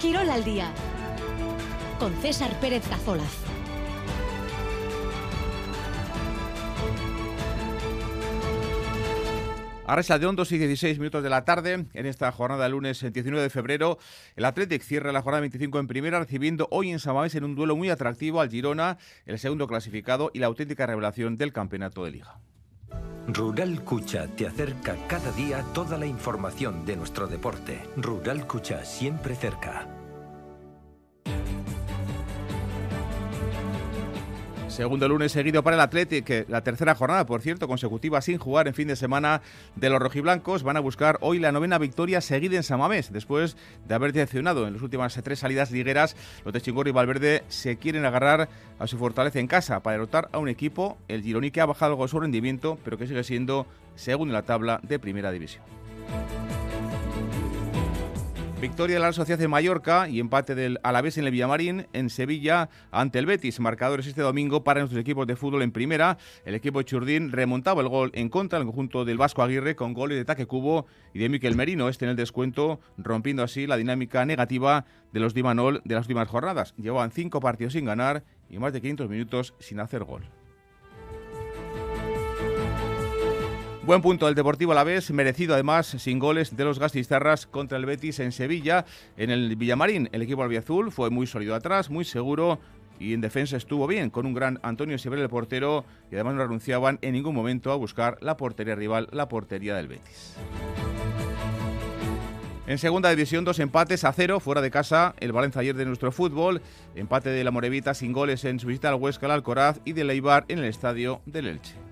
Quirol al día con César Pérez Cazolaz. Ahora es de 2 y 16 minutos de la tarde. En esta jornada del lunes 19 de febrero, el Athletic cierra la jornada 25 en primera, recibiendo hoy en Samamés en un duelo muy atractivo al Girona, el segundo clasificado y la auténtica revelación del campeonato de liga. Rural Cucha te acerca cada día toda la información de nuestro deporte. Rural Cucha siempre cerca. Segundo lunes seguido para el Athletic, la tercera jornada, por cierto, consecutiva sin jugar en fin de semana de los rojiblancos. Van a buscar hoy la novena victoria seguida en Samamés, después de haber decepcionado en las últimas tres salidas ligueras. Los de Chingorri y Valverde se quieren agarrar a su fortaleza en casa para derrotar a un equipo, el Gironi, que ha bajado algo su rendimiento, pero que sigue siendo segundo en la tabla de primera división. Victoria de la Sociedad de Mallorca y empate del Alavés en el Villamarín en Sevilla ante el Betis. Marcadores este domingo para nuestros equipos de fútbol en primera. El equipo Churdín remontaba el gol en contra del conjunto del Vasco Aguirre con goles de Taque Cubo y de Miquel Merino, este en el descuento, rompiendo así la dinámica negativa de los Dimanol de las últimas jornadas. Llevaban cinco partidos sin ganar y más de 500 minutos sin hacer gol. Buen punto del Deportivo a la vez, merecido además, sin goles de los Gastistarras contra el Betis en Sevilla. En el Villamarín, el equipo albiazul fue muy sólido atrás, muy seguro y en defensa estuvo bien, con un gran Antonio Sibrel, el portero, y además no renunciaban en ningún momento a buscar la portería rival, la portería del Betis. En segunda división, dos empates a cero fuera de casa. El Valencia ayer de nuestro fútbol. Empate de la Morevita sin goles en su visita al Huesca, al Alcoraz y de Leibar en el estadio del Elche.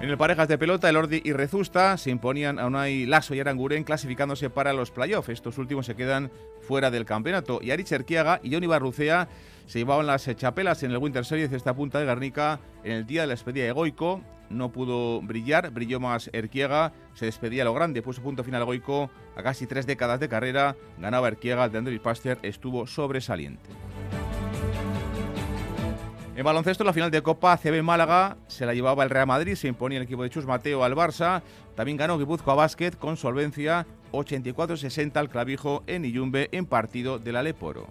En el parejas de pelota, el Ordi y Rezusta se imponían a Unai Lasso y Aranguren clasificándose para los playoffs. Estos últimos se quedan fuera del campeonato. Y Arich Erquiaga y Johnny Barrucea se llevaban las chapelas en el Winter Series de esta punta de Garnica en el día de la despedida de Goico. No pudo brillar, brilló más Erquiega, se despedía a lo grande, puso punto final Goico a casi tres décadas de carrera. Ganaba Erquiega, el de Andrés Paster estuvo sobresaliente. En baloncesto, la final de Copa CB Málaga se la llevaba el Real Madrid, se imponía el equipo de Chus Mateo al Barça. También ganó Guipúzcoa Básquet con solvencia 84-60 al clavijo en Iyumbe en partido del Aleporo.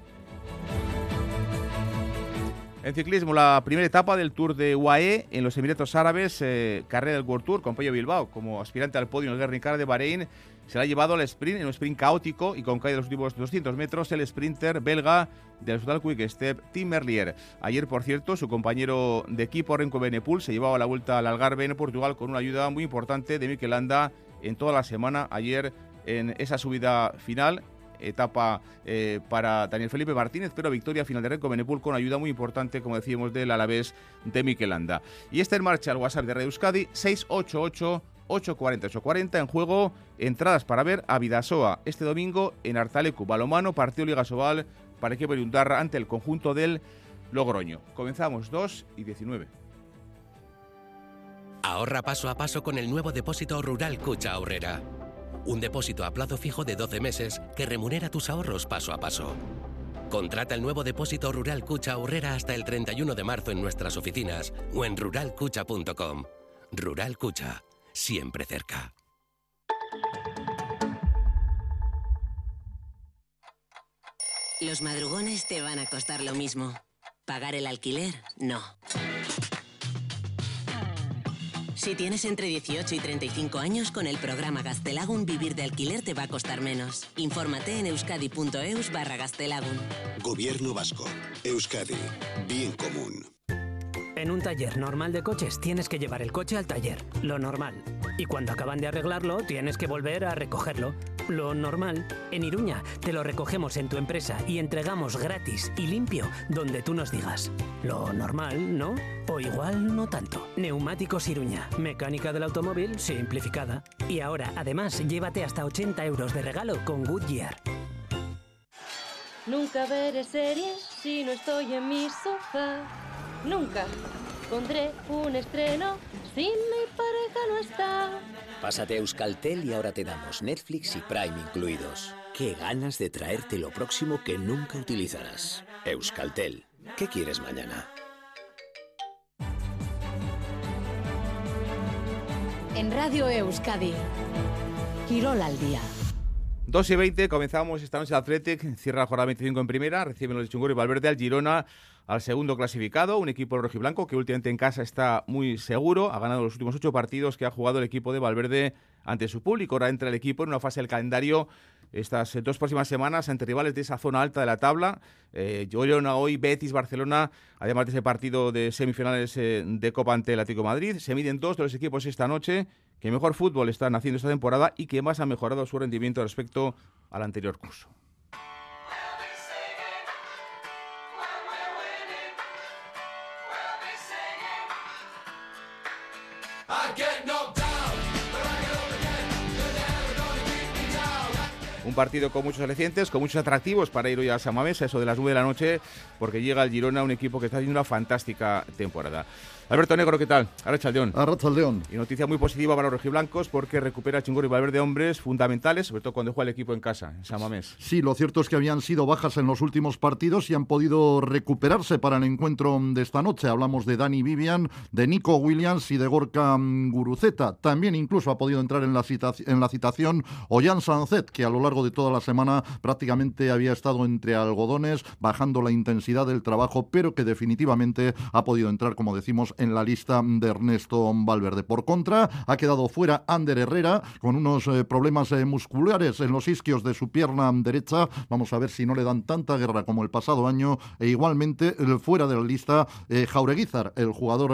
En ciclismo, la primera etapa del Tour de UAE en los Emiratos Árabes, eh, carrera del World Tour con Pello Bilbao como aspirante al podio en el Guernica de Bahrein, se la ha llevado al sprint, en un sprint caótico y con caída de los últimos 200 metros, el sprinter belga del Total Quick Step, Tim Merlier. Ayer, por cierto, su compañero de equipo, Renko Benepul, se llevaba la vuelta al Algarve en Portugal con una ayuda muy importante de Mikel Landa en toda la semana. Ayer, en esa subida final, etapa eh, para Daniel Felipe Martínez, pero victoria final de Renko Benepul con ayuda muy importante, como decíamos, del Alavés de Mikel Landa. Y está en marcha el WhatsApp de Radio Euskadi, 688 840 840 en juego entradas para ver a Vidasoa este domingo en Artalecu Balomano, partido Liga Sobal para equipo de Undarra ante el conjunto del Logroño. Comenzamos 2 y 19. Ahorra paso a paso con el nuevo depósito rural Cucha Ahorrera. Un depósito a plazo fijo de 12 meses que remunera tus ahorros paso a paso. Contrata el nuevo depósito rural Cucha Ahorrera hasta el 31 de marzo en nuestras oficinas o en ruralcucha.com. Rural Cucha siempre cerca. Los madrugones te van a costar lo mismo. Pagar el alquiler, no. Si tienes entre 18 y 35 años, con el programa Gastelagun vivir de alquiler te va a costar menos. Infórmate en euskadi.eus barra Gastelagun. Gobierno Vasco. Euskadi. Bien común. En un taller normal de coches tienes que llevar el coche al taller, lo normal. Y cuando acaban de arreglarlo tienes que volver a recogerlo, lo normal. En Iruña te lo recogemos en tu empresa y entregamos gratis y limpio donde tú nos digas. Lo normal, ¿no? O igual no tanto. Neumáticos Iruña, mecánica del automóvil simplificada. Y ahora, además, llévate hasta 80 euros de regalo con Goodyear. Nunca veré series si no estoy en mi sofá. Nunca pondré un estreno si mi pareja no está. Pásate a Euskaltel y ahora te damos Netflix y Prime incluidos. Qué ganas de traerte lo próximo que nunca utilizarás. Euskaltel. ¿Qué quieres mañana? En Radio Euskadi, Quirol al día. 2 y 20, comenzamos esta noche Athletic, cierra la jornada 25 en primera, reciben los de y Valverde al Girona, al segundo clasificado, un equipo rojiblanco que últimamente en casa está muy seguro, ha ganado los últimos ocho partidos que ha jugado el equipo de Valverde ante su público. Ahora entra el equipo en una fase del calendario estas eh, dos próximas semanas ante rivales de esa zona alta de la tabla. Eh, hoy, Betis, Barcelona, además de ese partido de semifinales eh, de Copa ante el Atlético Madrid. Se miden dos de los equipos esta noche que mejor fútbol están haciendo esta temporada y que más han mejorado su rendimiento respecto al anterior curso. Un partido con muchos alicientes, con muchos atractivos para ir hoy a Samamés, eso de las 9 de la noche, porque llega el Girona, un equipo que está haciendo una fantástica temporada. Alberto Negro, ¿qué tal? Arracha León. Arracha León. Y noticia muy positiva para los rojiblancos porque recupera Chingor y Valverde hombres fundamentales, sobre todo cuando juega el equipo en casa, en San Mamés. Sí, lo cierto es que habían sido bajas en los últimos partidos y han podido recuperarse para el encuentro de esta noche. Hablamos de Dani Vivian, de Nico Williams y de Gorka Guruceta. También incluso ha podido entrar en la, en la citación Ollán Sanzet, que a lo largo de toda la semana prácticamente había estado entre algodones, bajando la intensidad del trabajo, pero que definitivamente ha podido entrar, como decimos, en la lista de Ernesto Valverde. Por contra, ha quedado fuera Ander Herrera con unos eh, problemas eh, musculares en los isquios de su pierna derecha. Vamos a ver si no le dan tanta guerra como el pasado año. E igualmente, fuera de la lista, eh, Jaureguizar, el jugador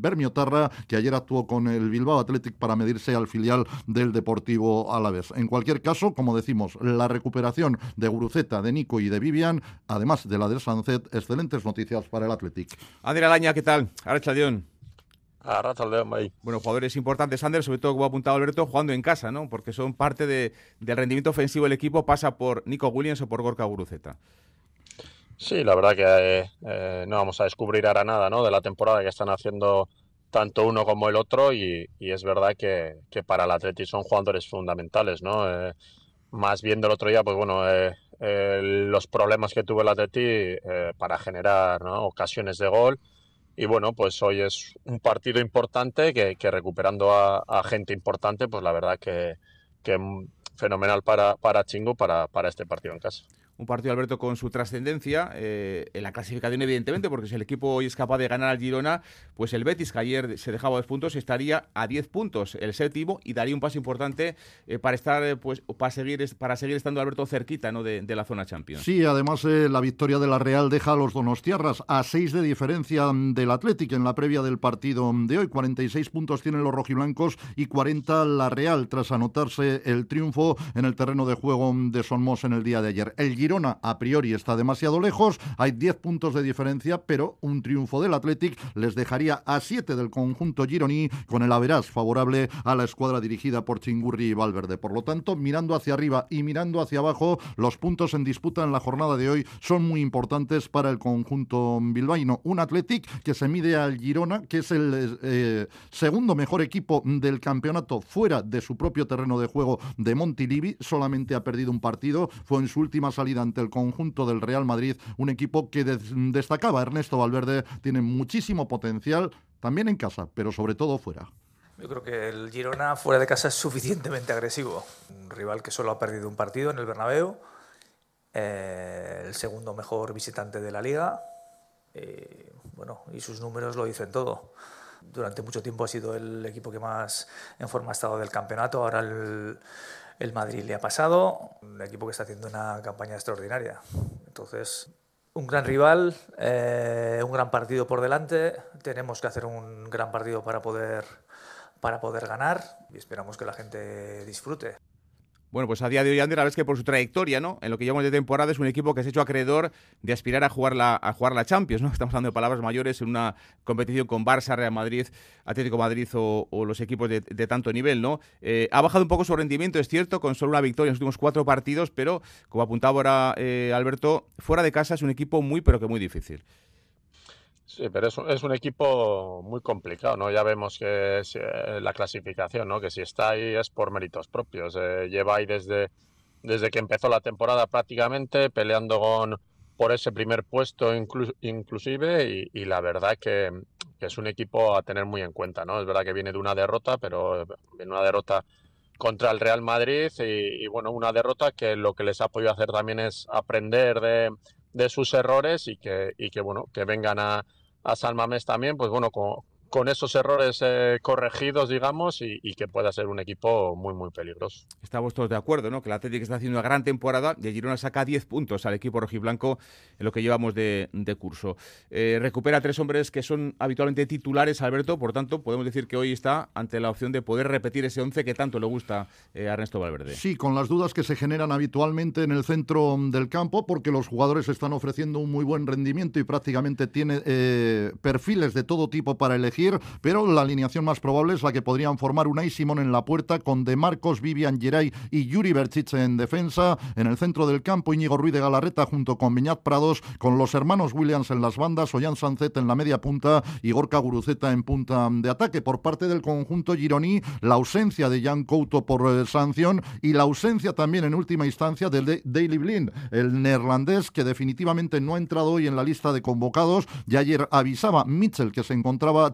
Bermiotarra, que ayer actuó con el Bilbao Athletic para medirse al filial del Deportivo Alavés. En cualquier caso, como decimos, la recuperación de Guruceta, de Nico y de Vivian, además de la de Sanzet, excelentes noticias para el Athletic. Ander Alaña, ¿qué tal? Dion. A ahí. Bueno, jugadores importantes, Sander, sobre todo como ha apuntado Alberto, jugando en casa, ¿no? Porque son parte de, del rendimiento ofensivo del equipo, pasa por Nico Williams o por Gorka Guruceta. Sí, la verdad que eh, no vamos a descubrir ahora nada, ¿no? De la temporada que están haciendo tanto uno como el otro y, es verdad que, para el Atleti son jugadores fundamentales, ¿no? Eh, más viendo el otro día, pues bueno, eh, los problemas que tuvo el Atleti para generar ocasiones de gol y bueno, pues hoy es un partido importante que, recuperando a, gente importante, pues la verdad que, que fenomenal para, para Chingo para este partido en casa un partido, Alberto, con su trascendencia eh, en la clasificación, evidentemente, porque si el equipo hoy es capaz de ganar al Girona, pues el Betis, que ayer se dejaba dos puntos, estaría a 10 puntos, el séptimo, y daría un paso importante eh, para estar, eh, pues, para seguir, para seguir estando, Alberto, cerquita ¿no? de, la zona Champions. Sí, además la victoria de la Real deja a los Donostiarras a 6 de diferencia del Atlético en la previa del partido de hoy. 46 puntos tienen los rojiblancos y 40 la Real, tras anotarse el triunfo en el terreno de juego de Sonmos en el día de ayer. Girona a priori está demasiado lejos, hay 10 puntos de diferencia, pero un triunfo del Athletic les dejaría a 7 del conjunto gironí con el Averas favorable a la escuadra dirigida por Chingurri y Valverde. Por lo tanto, mirando hacia arriba y mirando hacia abajo, los puntos en disputa en la jornada de hoy son muy importantes para el conjunto bilbaíno. Un Athletic que se mide al Girona, que es el eh, segundo mejor equipo del campeonato fuera de su propio terreno de juego de Montilivi, solamente ha perdido un partido, fue en su última salida ante el conjunto del Real Madrid, un equipo que destacaba Ernesto Valverde, tiene muchísimo potencial, también en casa, pero sobre todo fuera. Yo creo que el Girona fuera de casa es suficientemente agresivo. Un rival que solo ha perdido un partido en el Bernabéu, eh, el segundo mejor visitante de la liga, eh, bueno, y sus números lo dicen todo. Durante mucho tiempo ha sido el equipo que más en forma ha estado del campeonato, ahora el el Madrid le ha pasado, un equipo que está haciendo una campaña extraordinaria. Entonces, un gran rival, eh, un gran partido por delante. Tenemos que hacer un gran partido para poder, para poder ganar y esperamos que la gente disfrute. Bueno, pues a día de hoy, Ander, la vez que por su trayectoria, ¿no? En lo que llevamos de temporada es un equipo que se ha hecho acreedor de aspirar a jugar la, a jugar la Champions, ¿no? Estamos hablando de palabras mayores en una competición con Barça, Real Madrid, Atlético Madrid o, los equipos de, tanto nivel, ¿no? Eh, ha bajado un poco su rendimiento, es cierto, con solo una victoria en los últimos cuatro partidos, pero como apuntaba ahora eh, Alberto, fuera de casa es un equipo muy, pero que muy difícil. Sí, pero es un, equipo muy complicado, ¿no? Ya vemos que es, eh, la clasificación, ¿no? Que si está ahí es por méritos propios. Eh, lleva ahí desde, desde que empezó la temporada prácticamente peleando con, por ese primer puesto inclusive y, la verdad que, que, es un equipo a tener muy en cuenta, ¿no? Es verdad que viene de una derrota, pero viene una derrota contra el Real Madrid y, bueno, una derrota que lo que les ha podido hacer también es aprender de, de sus errores y que, y que bueno, que vengan a, a San Mamés también, pues bueno, con, con esos errores eh, corregidos, digamos, y, que pueda ser un equipo muy, muy peligroso. Estamos todos de acuerdo, ¿no? Que la Atlético está haciendo una gran temporada y el Girona saca 10 puntos al equipo rojiblanco en lo que llevamos de, curso. Eh, recupera tres hombres que son habitualmente titulares, Alberto, por tanto, podemos decir que hoy está ante la opción de poder repetir ese 11 que tanto le gusta eh, a Ernesto Valverde. Sí, con las dudas que se generan habitualmente en el centro del campo, porque los jugadores están ofreciendo un muy buen rendimiento y prácticamente tiene perfiles de todo tipo para elegir pero la alineación más probable es la que podrían formar Unai Simón en la puerta con De Marcos, Vivian Geray y Yuri Berchich en defensa. En el centro del campo, Íñigo Ruiz de Galarreta junto con Viñat Prados, con los hermanos Williams en las bandas, Ollán Sancet en la media punta y Gorka Guruceta en punta de ataque. Por parte del conjunto Gironi, la ausencia de Jan Couto por eh, sanción y la ausencia también en última instancia de Daily Blind, el neerlandés que definitivamente no ha entrado hoy en la lista de convocados. Y ayer avisaba Mitchell que se encontraba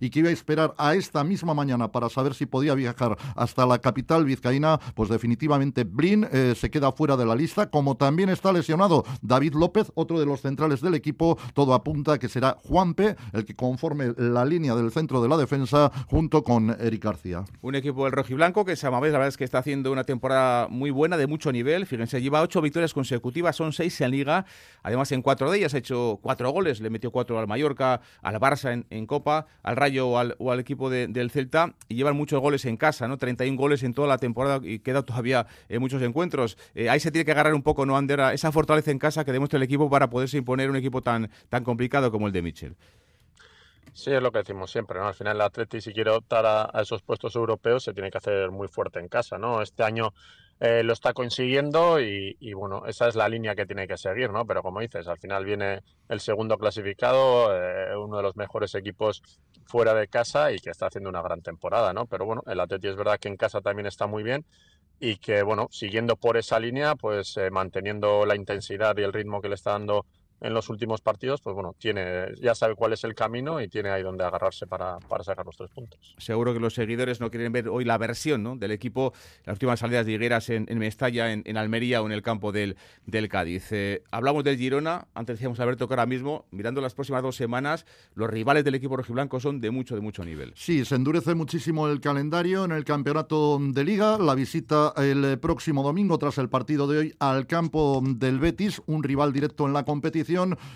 y que iba a esperar a esta misma mañana para saber si podía viajar hasta la capital vizcaína, pues definitivamente Brin eh, se queda fuera de la lista, como también está lesionado David López, otro de los centrales del equipo, todo apunta que será Juanpe el que conforme la línea del centro de la defensa junto con Eric García. Un equipo del rojiblanco que Samamés la verdad es que está haciendo una temporada muy buena, de mucho nivel, fíjense, lleva ocho victorias consecutivas, son seis en Liga, además en cuatro de ellas ha hecho cuatro goles, le metió cuatro al Mallorca, al Barça en Copa, al Rayo o al, equipo del Celta y llevan muchos goles en casa, ¿no? 31 goles en toda la temporada y queda todavía en muchos encuentros. Eh, ahí se tiene que agarrar un poco, ¿no, Ander? Esa fortaleza en casa que demuestra el equipo para poderse imponer un equipo tan, tan complicado como el de Michel. Sí, es lo que decimos siempre, ¿no? Al final el Atleti si quiere optar a, a, esos puestos europeos se tiene que hacer muy fuerte en casa, ¿no? Este año eh, lo está consiguiendo y, bueno, esa es la línea que tiene que seguir, ¿no? Pero como dices, al final viene el segundo clasificado, eh, uno de los mejores equipos fuera de casa y que está haciendo una gran temporada, ¿no? Pero bueno, el Atleti es verdad que en casa también está muy bien y que, bueno, siguiendo por esa línea, pues eh, manteniendo la intensidad y el ritmo que le está dando en los últimos partidos, pues bueno, tiene, ya sabe cuál es el camino y tiene ahí donde agarrarse para, para sacar los tres puntos. Seguro que los seguidores no quieren ver hoy la versión ¿no? del equipo, las últimas salidas de Higueras en, Mestalla, en, Almería o en el campo del, del Cádiz. Eh, hablamos del Girona, antes decíamos Alberto que ahora mismo, mirando las próximas dos semanas, los rivales del equipo rojiblanco son de mucho, de mucho nivel. Sí, se endurece muchísimo el calendario en el campeonato de Liga, la visita el próximo domingo tras el partido de hoy al campo del Betis, un rival directo en la competición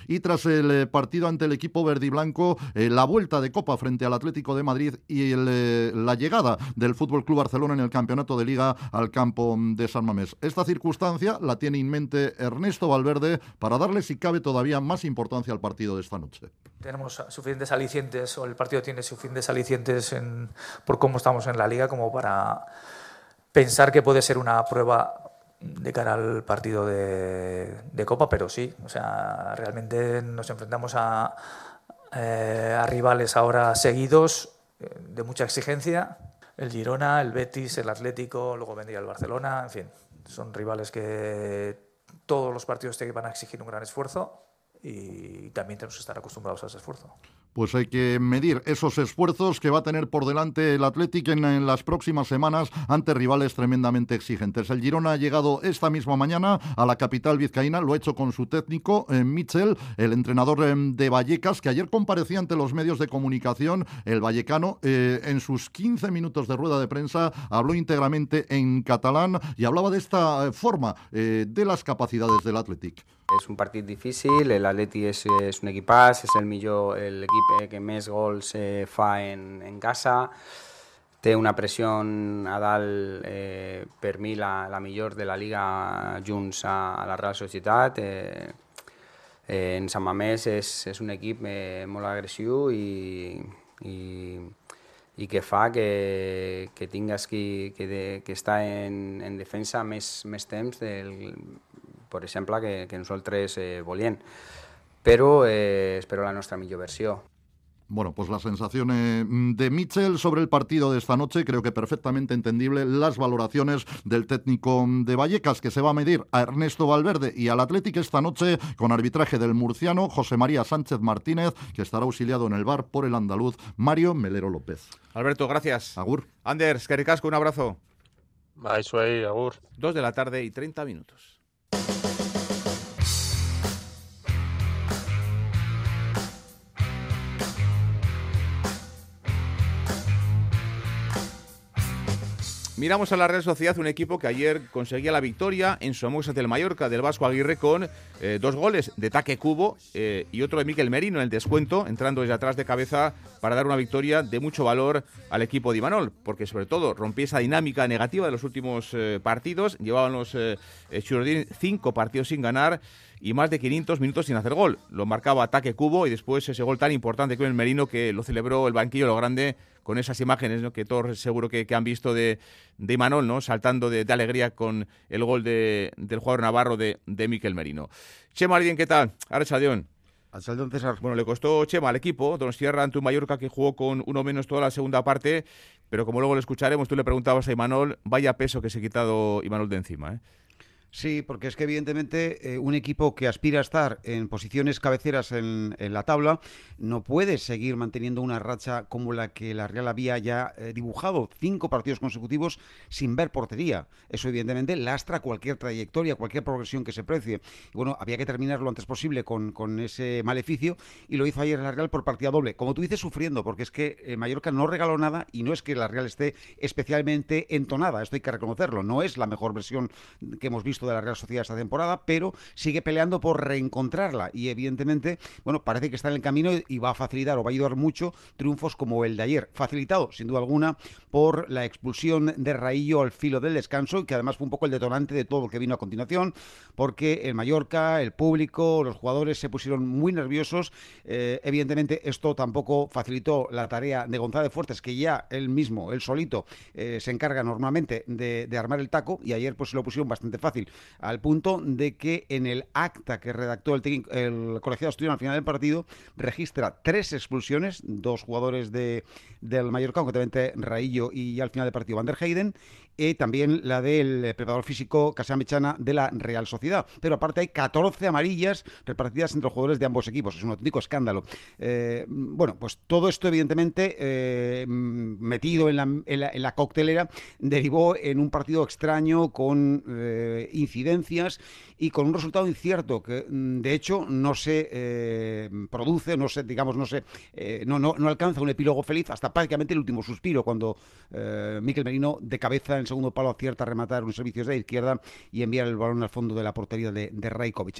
y tras el eh, partido ante el equipo verde y blanco, eh, la vuelta de Copa frente al Atlético de Madrid y eh, la llegada del Fútbol Club Barcelona en el campeonato de Liga al campo de San Mamés. Esta circunstancia la tiene en mente Ernesto Valverde para darle, si cabe, todavía más importancia al partido de esta noche. Tenemos suficientes alicientes, o el partido tiene suficientes alicientes por cómo estamos en la Liga, como para pensar que puede ser una prueba de cara al partido de, Copa, pero sí, o sea, realmente nos enfrentamos a, eh, rivales ahora seguidos eh, de mucha exigencia. El Girona, el Betis, el Atlético, luego vendría el Barcelona, en fin, son rivales que todos los partidos te van a exigir un gran esfuerzo y también tenemos que estar acostumbrados a ese esfuerzo pues hay que medir esos esfuerzos que va a tener por delante el Athletic en, las próximas semanas ante rivales tremendamente exigentes. El Girona ha llegado esta misma mañana a la capital vizcaína, lo ha hecho con su técnico eh, Michel, el entrenador eh, de Vallecas, que ayer comparecía ante los medios de comunicación. El vallecano, eh, en sus 15 minutos de rueda de prensa, habló íntegramente en catalán y hablaba de esta forma de las capacidades del Athletic. És un partit difícil, l'Atleti és, és un equipàs, és el millor l'equip que més gols eh, fa en, en casa, té una pressió a dalt, eh, per mi la, la millor de la Liga junts a, a la Real Societat. Eh, eh, en Sant Mamés és, és un equip eh, molt agressiu i, i, i que fa que, que tingues que, que, de, que està en, en defensa més, més temps del, per exemple, que, que nosaltres eh, volien. Però eh, espero la nostra millor versió. Bueno, pues la sensación eh, de Mitchell sobre el partido de esta noche, creo que perfectamente entendible las valoraciones del técnico de Vallecas, que se va a medir a Ernesto Valverde y al Atlético esta noche con arbitraje del murciano José María Sánchez Martínez, que estará auxiliado en el bar por el andaluz Mario Melero López. Alberto, gracias. Agur. Anders, Caricasco, un abrazo. Eso ahí, Agur. Dos de la tarde y 30 minutos. Thank you Miramos a la Real Sociedad, un equipo que ayer conseguía la victoria en Somos ante el Mallorca del Vasco Aguirre con eh, dos goles de Taque Cubo eh, y otro de Miquel Merino en el descuento, entrando desde atrás de cabeza para dar una victoria de mucho valor al equipo de Imanol, porque sobre todo rompía esa dinámica negativa de los últimos eh, partidos. Llevaban los eh, cinco partidos sin ganar y más de 500 minutos sin hacer gol. Lo marcaba ataque cubo y después ese gol tan importante con el Merino que lo celebró el banquillo lo grande con esas imágenes ¿no? que todos seguro que, han visto de, de Imanol, ¿no? saltando de, alegría con el gol de, del jugador navarro de, de Miquel Merino. Chema, ¿alguien qué tal? Arrechadión. Al César. Bueno, le costó Chema al equipo, Donostia ante un Mallorca que jugó con uno menos toda la segunda parte, pero como luego lo escucharemos, tú le preguntabas a Imanol, vaya peso que se ha quitado Imanol de encima. ¿eh? Sí, porque es que evidentemente eh, un equipo que aspira a estar en posiciones cabeceras en, la tabla no puede seguir manteniendo una racha como la que la Real había ya eh, dibujado, cinco partidos consecutivos sin ver portería. Eso evidentemente lastra cualquier trayectoria, cualquier progresión que se precie. Bueno, había que terminar lo antes posible con, ese maleficio y lo hizo ayer la Real por partida doble. Como tú dices, sufriendo, porque es que eh, Mallorca no regaló nada y no es que la Real esté especialmente entonada, esto hay que reconocerlo, no es la mejor versión que hemos visto de la Real Sociedad esta temporada, pero sigue peleando por reencontrarla. Y evidentemente, bueno, parece que está en el camino y va a facilitar o va a ayudar mucho triunfos como el de ayer, facilitado sin duda alguna por la expulsión de Raillo al filo del descanso y que además fue un poco el detonante de todo lo que vino a continuación, porque el Mallorca, el público, los jugadores se pusieron muy nerviosos. Eh, evidentemente esto tampoco facilitó la tarea de González Fuertes, que ya él mismo, él solito, eh, se encarga normalmente de, de, armar el taco y ayer pues lo pusieron bastante fácil al punto de que en el acta que redactó el, el colegiado estudiante al final del partido registra tres expulsiones, dos jugadores de, del Mallorca, concretamente Raillo y al final del partido Van der Heyden, y también la del preparador físico Casán Mechana de la Real Sociedad. Pero aparte hay 14 amarillas repartidas entre los jugadores de ambos equipos. Es un auténtico escándalo. Eh, bueno, pues todo esto evidentemente eh, metido en la, en, la, coctelera derivó en un partido extraño con eh, incidencias y con un resultado incierto que mm, de hecho no se produce, no se, digamos, no se, no, no, no, alcanza un epílogo feliz hasta prácticamente el último suspiro cuando Miquel Merino de cabeza en el segundo palo acierta a rematar un servicio de izquierda y enviar el balón al fondo de la portería de, de.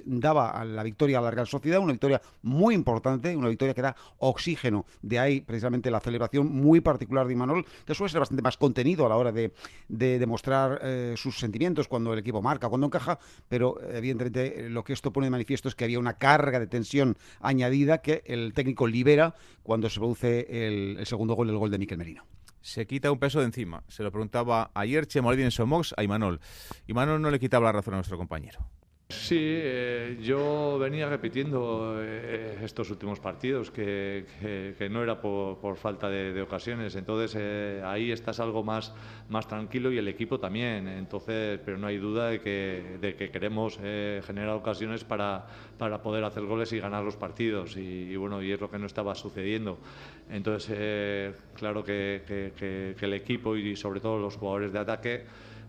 Daba la victoria a la Real Sociedad, una victoria muy importante, una victoria que da oxígeno. De ahí precisamente la celebración muy particular de Imanol, que suele ser bastante más contenido a la hora de, demostrar eh, sus sentimientos cuando el equipo marca, cuando encaja, pero evidentemente lo que esto pone de manifiesto es que había una carga de tensión añadida que el técnico libera cuando se produce el, segundo gol, el gol de Miquel Merino se quita un peso de encima. Se lo preguntaba ayer Chemo Somox a Imanol. Imanol no le quitaba la razón a nuestro compañero. Sí, eh, yo venía repitiendo eh, estos últimos partidos que, no era por, falta de, ocasiones, entonces eh, ahí estás algo más, más tranquilo y el equipo también, entonces, pero no hay duda de que, de que queremos generar ocasiones para, para, poder hacer goles y ganar los partidos. Y, bueno, y es lo que no estaba sucediendo. Entonces, claro que, que el equipo y sobre todo los jugadores de ataque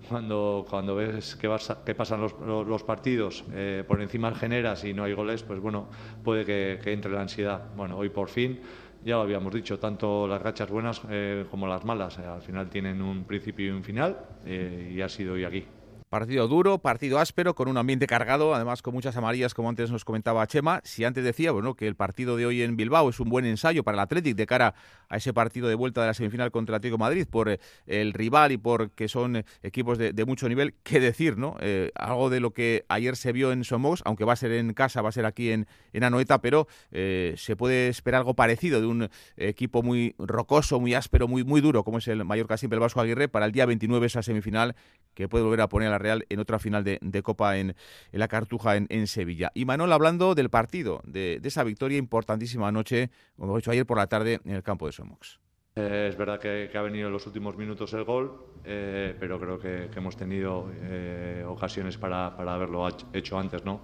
cuando, cuando ves que, vas que pasan los, los partidos, eh, por encima generas y no hay goles, pues bueno, puede que, entre la ansiedad. Bueno, hoy por fin, ya lo habíamos dicho, tanto las rachas buenas eh, como las malas, eh, al final tienen un principio y un final, y ha sido hoy aquí. Partido duro, partido áspero, con un ambiente cargado, además con muchas amarillas, como antes nos comentaba Chema. Si antes decía bueno, que el partido de hoy en Bilbao es un buen ensayo para el Athletic de cara a ese partido de vuelta de la semifinal contra el Atlético Madrid, por eh, el rival y por que son eh, equipos de, mucho nivel, qué decir, ¿no? Eh, algo de lo que ayer se vio en Somos, aunque va a ser en casa, va a ser aquí en, en Anoeta, pero se puede esperar algo parecido de un equipo muy rocoso, muy áspero, muy, muy duro, como es el Mallorca siempre el Vasco Aguirre, para el día 29 esa semifinal que puede volver a poner a la Real en otra final de, Copa en, la Cartuja en, Sevilla. Y Manuel hablando del partido, de, esa victoria importantísima anoche, como hemos dicho ayer por la tarde, en el campo de Somox. Eh, es verdad que, ha venido en los últimos minutos el gol, eh, pero creo que, hemos tenido eh, ocasiones para, haberlo hecho antes, ¿no?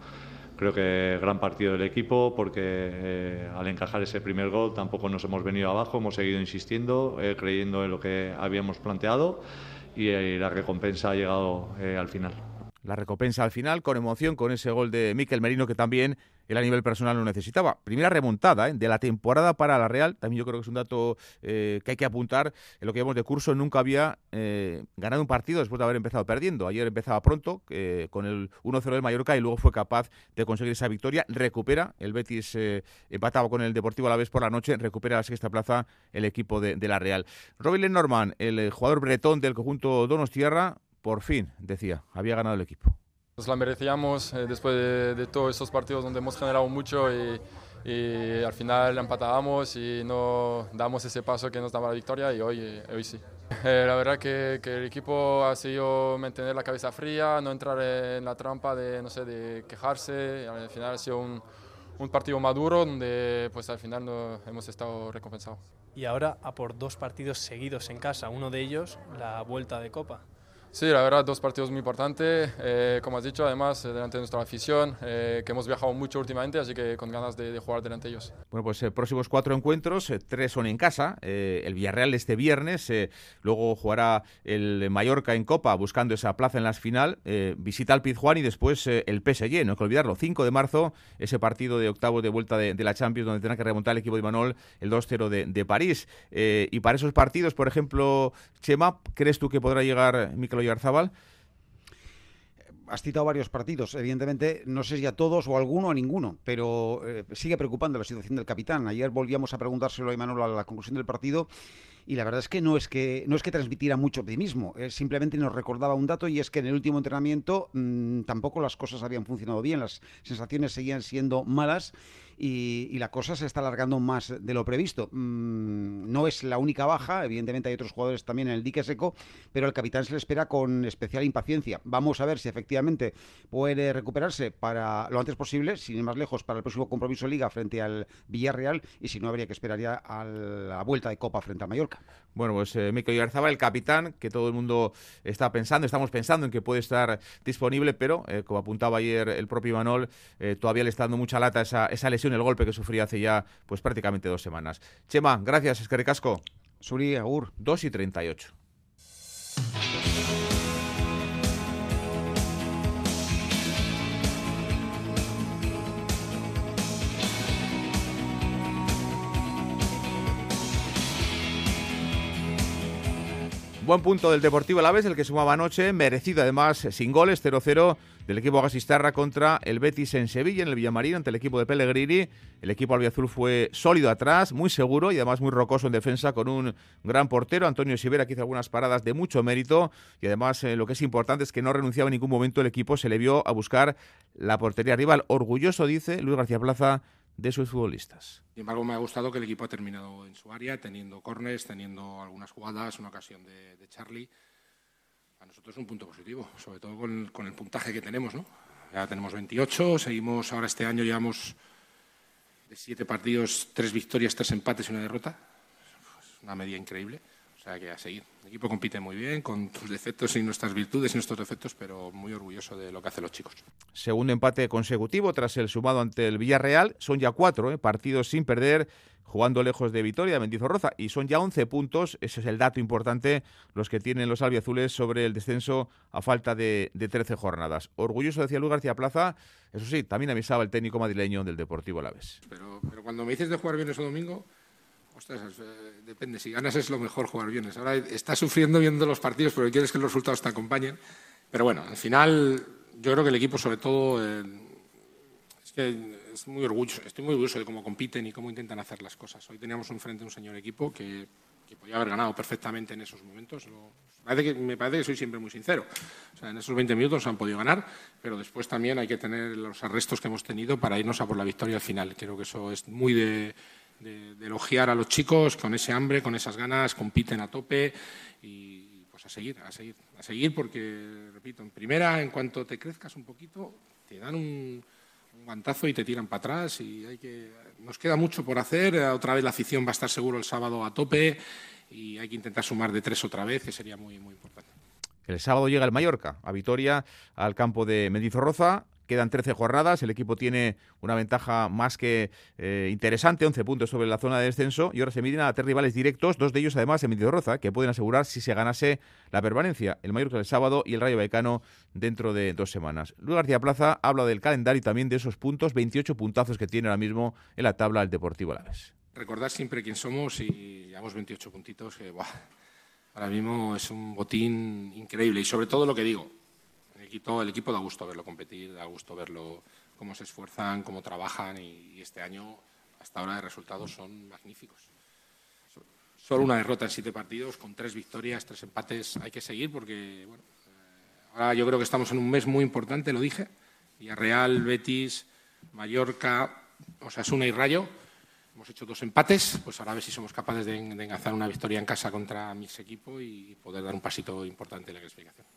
Creo que gran partido del equipo porque al encajar ese primer gol tampoco nos hemos venido abajo, hemos seguido insistiendo, creyendo en lo que habíamos planteado y eh, la recompensa ha llegado eh, al final. La recompensa al final, con emoción, con ese gol de Miquel Merino que también él a nivel personal lo necesitaba. Primera remontada ¿eh? de la temporada para la Real, también yo creo que es un dato que hay que apuntar. En lo que vemos de curso, nunca había ganado un partido después de haber empezado perdiendo. Ayer empezaba pronto con el 1-0 del Mallorca y luego fue capaz de conseguir esa victoria. Recupera, el Betis empataba con el Deportivo a la vez por la noche, recupera la sexta plaza el equipo de, la Real. Robin Norman, el jugador bretón del conjunto Donos-Tierra, por fin, decía, había ganado el equipo. Nos la merecíamos eh, después de, todos esos partidos donde hemos generado mucho y, al final empatábamos y no damos ese paso que nos daba la victoria y hoy, eh, hoy sí. Eh, la verdad que, que, el equipo ha sido mantener la cabeza fría, no entrar en la trampa de, no sé, de quejarse. Al final ha sido un, un partido maduro donde pues al final no, hemos estado recompensados. Y ahora a por dos partidos seguidos en casa, uno de ellos la vuelta de Copa. Sí, la verdad, dos partidos muy importantes. Eh, como has dicho, además, eh, delante de nuestra afición, eh, que hemos viajado mucho últimamente, así que con ganas de, jugar delante de ellos. Bueno, pues próximos cuatro encuentros, tres son en casa. el Villarreal este viernes, luego jugará el Mallorca en Copa, buscando esa plaza en la final. visita al Pizjuán y después el PSG, no hay que olvidarlo. 5 de marzo, ese partido de octavos de vuelta de, la Champions, donde tendrá que remontar el equipo de Imanol el 2-0 de, de, París. y para esos partidos, por ejemplo, Chema, ¿crees tú que podrá llegar Mikel Has citado varios partidos, evidentemente, no sé si a todos o a alguno o ninguno, pero eh, sigue preocupando la situación del capitán. Ayer volvíamos a preguntárselo a Imanol a la conclusión del partido y la verdad es que no es que no es que transmitiera mucho optimismo, simplemente nos recordaba un dato y es que en el último entrenamiento mm, tampoco las cosas habían funcionado bien, las sensaciones seguían siendo malas y, la cosa se está alargando más de lo previsto. Mm, no es la única baja, evidentemente hay otros jugadores también en el dique seco, pero al capitán se le espera con especial impaciencia. Vamos a ver si efectivamente puede recuperarse para lo antes posible, sin ir más lejos, para el próximo compromiso Liga frente al Villarreal y si no habría que esperar ya a la vuelta de Copa frente al Mallorca. Bueno, pues eh, Mikel el capitán, que todo el mundo está pensando, estamos pensando en que puede estar disponible, pero eh, como apuntaba ayer el propio Imanol, eh, todavía le está dando mucha lata esa, esa lesión el golpe que sufría hace ya pues prácticamente dos semanas. Chema, gracias, Escaricasco. Suri, Agur. 2 y 38. Buen punto del Deportivo a la vez, el que sumaba anoche, merecido además, sin goles, 0-0 del equipo Gasistarra contra el Betis en Sevilla, en el Villamarín, ante el equipo de Pellegrini. El equipo albiazul fue sólido atrás, muy seguro y además muy rocoso en defensa con un gran portero, Antonio Sivera, que hizo algunas paradas de mucho mérito y además eh, lo que es importante es que no renunciaba en ningún momento el equipo, se le vio a buscar la portería rival. Orgulloso, dice Luis García Plaza, de sus futbolistas. Sin embargo, me ha gustado que el equipo ha terminado en su área, teniendo corners, teniendo algunas jugadas, una ocasión de, de Charlie a nosotros es un punto positivo, sobre todo con, el puntaje que tenemos, ¿no? Ya tenemos 28, seguimos ahora este año llevamos de siete partidos, tres victorias, tres empates y una derrota. Es una media increíble. O sea que a seguir. El equipo compite muy bien, con sus defectos y nuestras virtudes y nuestros defectos, pero muy orgulloso de lo que hacen los chicos. Segundo empate consecutivo tras el sumado ante el Villarreal. Son ya cuatro ¿eh? partidos sin perder jugando lejos de Vitoria, de Mendizorroza, y son ya 11 puntos, ese es el dato importante, los que tienen los albiazules sobre el descenso a falta de, de 13 jornadas. Orgulloso, decía Luis García Plaza, eso sí, también avisaba el técnico madrileño del Deportivo Alavés. Pero, pero cuando me dices de jugar bien ese domingo, eh, depende, si ganas es lo mejor jugar bien. Ahora estás sufriendo viendo los partidos porque quieres que los resultados te acompañen, pero bueno, al final yo creo que el equipo sobre todo... Eh, es que es muy orgulloso, estoy muy orgulloso de cómo compiten y cómo intentan hacer las cosas. Hoy teníamos enfrente un señor equipo que, podía haber ganado perfectamente en esos momentos. me parece que soy siempre muy sincero. En esos 20 minutos han podido ganar, pero después también hay que tener los arrestos que hemos tenido para irnos a por la victoria al final. Creo que eso es muy de, de, elogiar a los chicos con ese hambre, con esas ganas, compiten a tope y pues a seguir, a seguir, a seguir porque, repito, en primera, en cuanto te crezcas un poquito, te dan un un guantazo y te tiran para atrás y hay que nos queda mucho por hacer otra vez la afición va a estar seguro el sábado a tope y hay que intentar sumar de tres otra vez que sería muy muy importante. El sábado llega el Mallorca a Vitoria al campo de Mendizorroza Quedan 13 jornadas, el equipo tiene una ventaja más que eh, interesante, 11 puntos sobre la zona de descenso y ahora se miden a tres rivales directos, dos de ellos además en Roza, que pueden asegurar si se ganase la permanencia, el Mallorca el sábado y el Rayo Vallecano dentro de dos semanas. Luis García Plaza habla del calendario y también de esos puntos, 28 puntazos que tiene ahora mismo en la tabla el Deportivo Alavés. Recordar siempre quién somos y llevamos 28 puntitos, que ahora mismo es un botín increíble y sobre todo lo que digo, el equipo, da gusto verlo competir, da gusto verlo cómo se esfuerzan, cómo trabajan y, este año hasta ahora de resultados son magníficos. Solo una derrota en siete partidos, con tres victorias, tres empates. Hay que seguir porque, bueno, eh, ahora yo creo que estamos en un mes muy importante, lo dije. Real, Betis, Mallorca, Osasuna y Rayo. Hemos hecho dos empates, pues ahora a ver si somos capaces de, de enganzar una victoria en casa contra mi equipo y poder dar un pasito importante en la clasificación.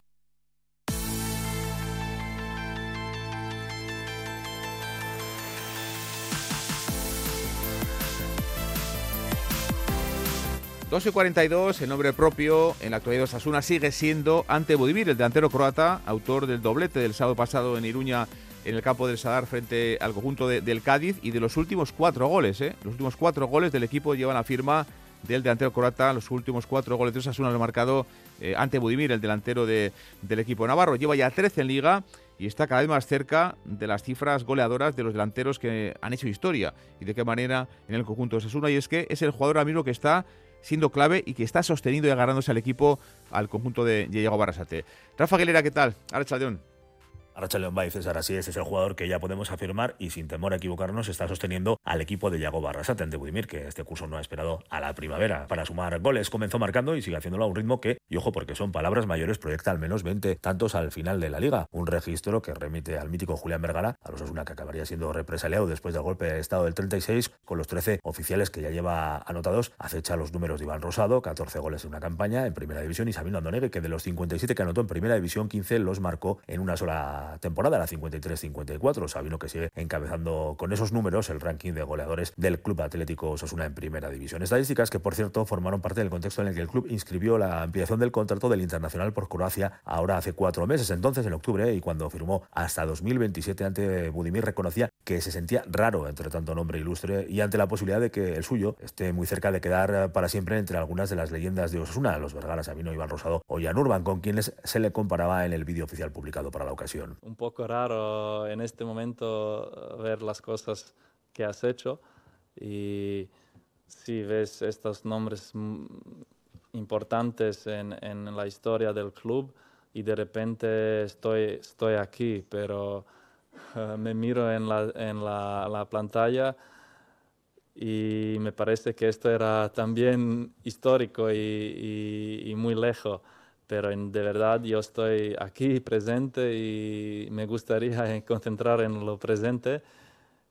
12 y 42, el nombre propio en la actualidad de Osasuna sigue siendo Ante Budimir, el delantero croata, autor del doblete del sábado pasado en Iruña en el campo del Sadar frente al conjunto del Cádiz y de los últimos cuatro goles. ¿eh? Los últimos cuatro goles del equipo llevan la firma del delantero croata. Los últimos cuatro goles de Osasuna lo ha marcado eh, Ante Budimir, el delantero del equipo navarro. Lleva ya 13 en liga y está cada vez más cerca de las cifras goleadoras de los delanteros que han hecho historia y de qué manera en el conjunto de Osasuna. Y es que es el jugador amigo que está siendo clave y que está sosteniendo y agarrándose al equipo, al conjunto de Diego Barrasate. Rafa Aguilera, ¿qué tal? Ahora León Bay, César, así es, es el jugador que ya podemos afirmar y sin temor a equivocarnos está sosteniendo al equipo de Yago Barrasate de Budimir, que este curso no ha esperado a la primavera para sumar goles. Comenzó marcando y sigue haciéndolo a un ritmo que, y ojo porque son palabras mayores, proyecta al menos 20 tantos al final de la liga. Un registro que remite al mítico Julián Vergara, a los Osuna que acabaría siendo represaliado después del golpe de estado del 36, con los 13 oficiales que ya lleva anotados, acecha los números de Iván Rosado, 14 goles en una campaña en primera división, y Sabino Andonegue, que de los 57 que anotó en primera división, 15 los marcó en una sola temporada, la 53-54. Sabino que sigue encabezando con esos números el ranking de goleadores del Club Atlético Osasuna en Primera División. Estadísticas que, por cierto, formaron parte del contexto en el que el club inscribió la ampliación del contrato del Internacional por Croacia ahora hace cuatro meses, entonces en octubre, y cuando firmó hasta 2027 ante Budimir, reconocía que se sentía raro entre tanto nombre ilustre y ante la posibilidad de que el suyo esté muy cerca de quedar para siempre entre algunas de las leyendas de Osasuna, los Vergara, Sabino, Iván Rosado o Jan Urban, con quienes se le comparaba en el vídeo oficial publicado para la ocasión. Un poco raro en este momento eh, ver las cosas que has hecho. Y si ves estos nombres importantes en, en, la historia del club y de repente estoy, estoy aquí, pero eh, me miro en, la, en la, la, pantalla y me parece que esto era también histórico y, y, y muy lejos pero de verdad yo estoy aquí presente y me gustaría concentrar en lo presente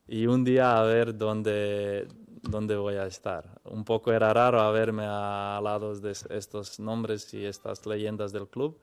y un día a ver dónde, dónde voy a estar. Un poco era raro a verme a lados de estos nombres y estas leyendas del club,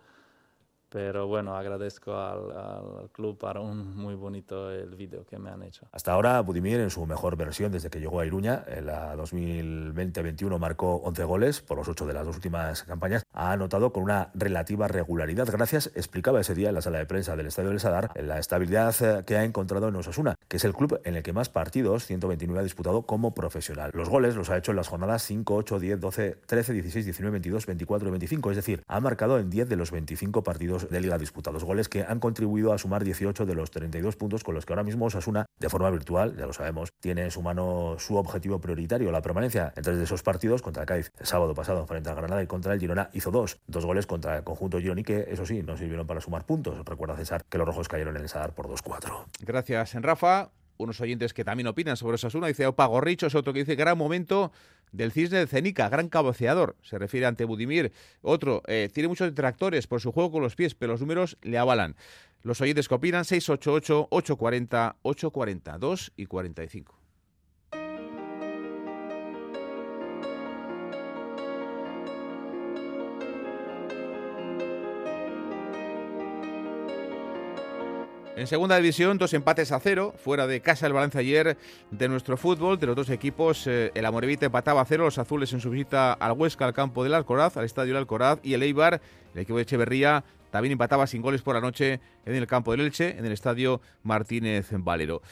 pero bueno, agradezco al, club para un muy bonito el vídeo que me han hecho. Hasta ahora, Budimir en su mejor versión desde que llegó a Iruña, en la 2020-21 marcó 11 goles por los 8 de las dos últimas campañas, ha anotado con una relativa regularidad, gracias, explicaba ese día en la sala de prensa del Estadio del Sadar, la estabilidad eh, que ha encontrado en Osasuna, que es el club en el que más partidos, 129, ha disputado como profesional. Los goles los ha hecho en las jornadas 5, 8, 10, 12, 13, 16, 19, 22, 24 y 25, es decir, ha marcado en 10 de los 25 partidos de Liga disputados, goles que han contribuido a sumar 18 de los 32 puntos con los que ahora mismo Osasuna, de forma virtual, ya lo sabemos, tiene en su mano su objetivo prioritario, la permanencia en tres de esos partidos contra Cádiz el sábado pasado frente al Granada y contra el Girona hizo dos, dos goles contra el conjunto Gironi que eso sí, no sirvieron para sumar puntos. Recuerda César que los rojos cayeron en el Sadar por 2-4. Gracias, Rafa unos oyentes que también opinan sobre Osasuna. Dice Opa Gorricho, es otro que dice gran momento del cisne de Cenica, gran cabeceador. Se refiere ante Budimir. Otro, eh, tiene muchos detractores por su juego con los pies, pero los números le avalan. Los oyentes que opinan, 688, 840, 840, 2 y 45. En segunda división, dos empates a cero, fuera de casa el balance ayer de nuestro fútbol. De los dos equipos, eh, el Amorevita empataba a cero, los azules en su visita al Huesca, al campo del Alcoraz, al estadio del Alcoraz, y el Eibar, el equipo de Echeverría, también empataba sin goles por la noche en el campo del Elche, en el estadio Martínez Valero.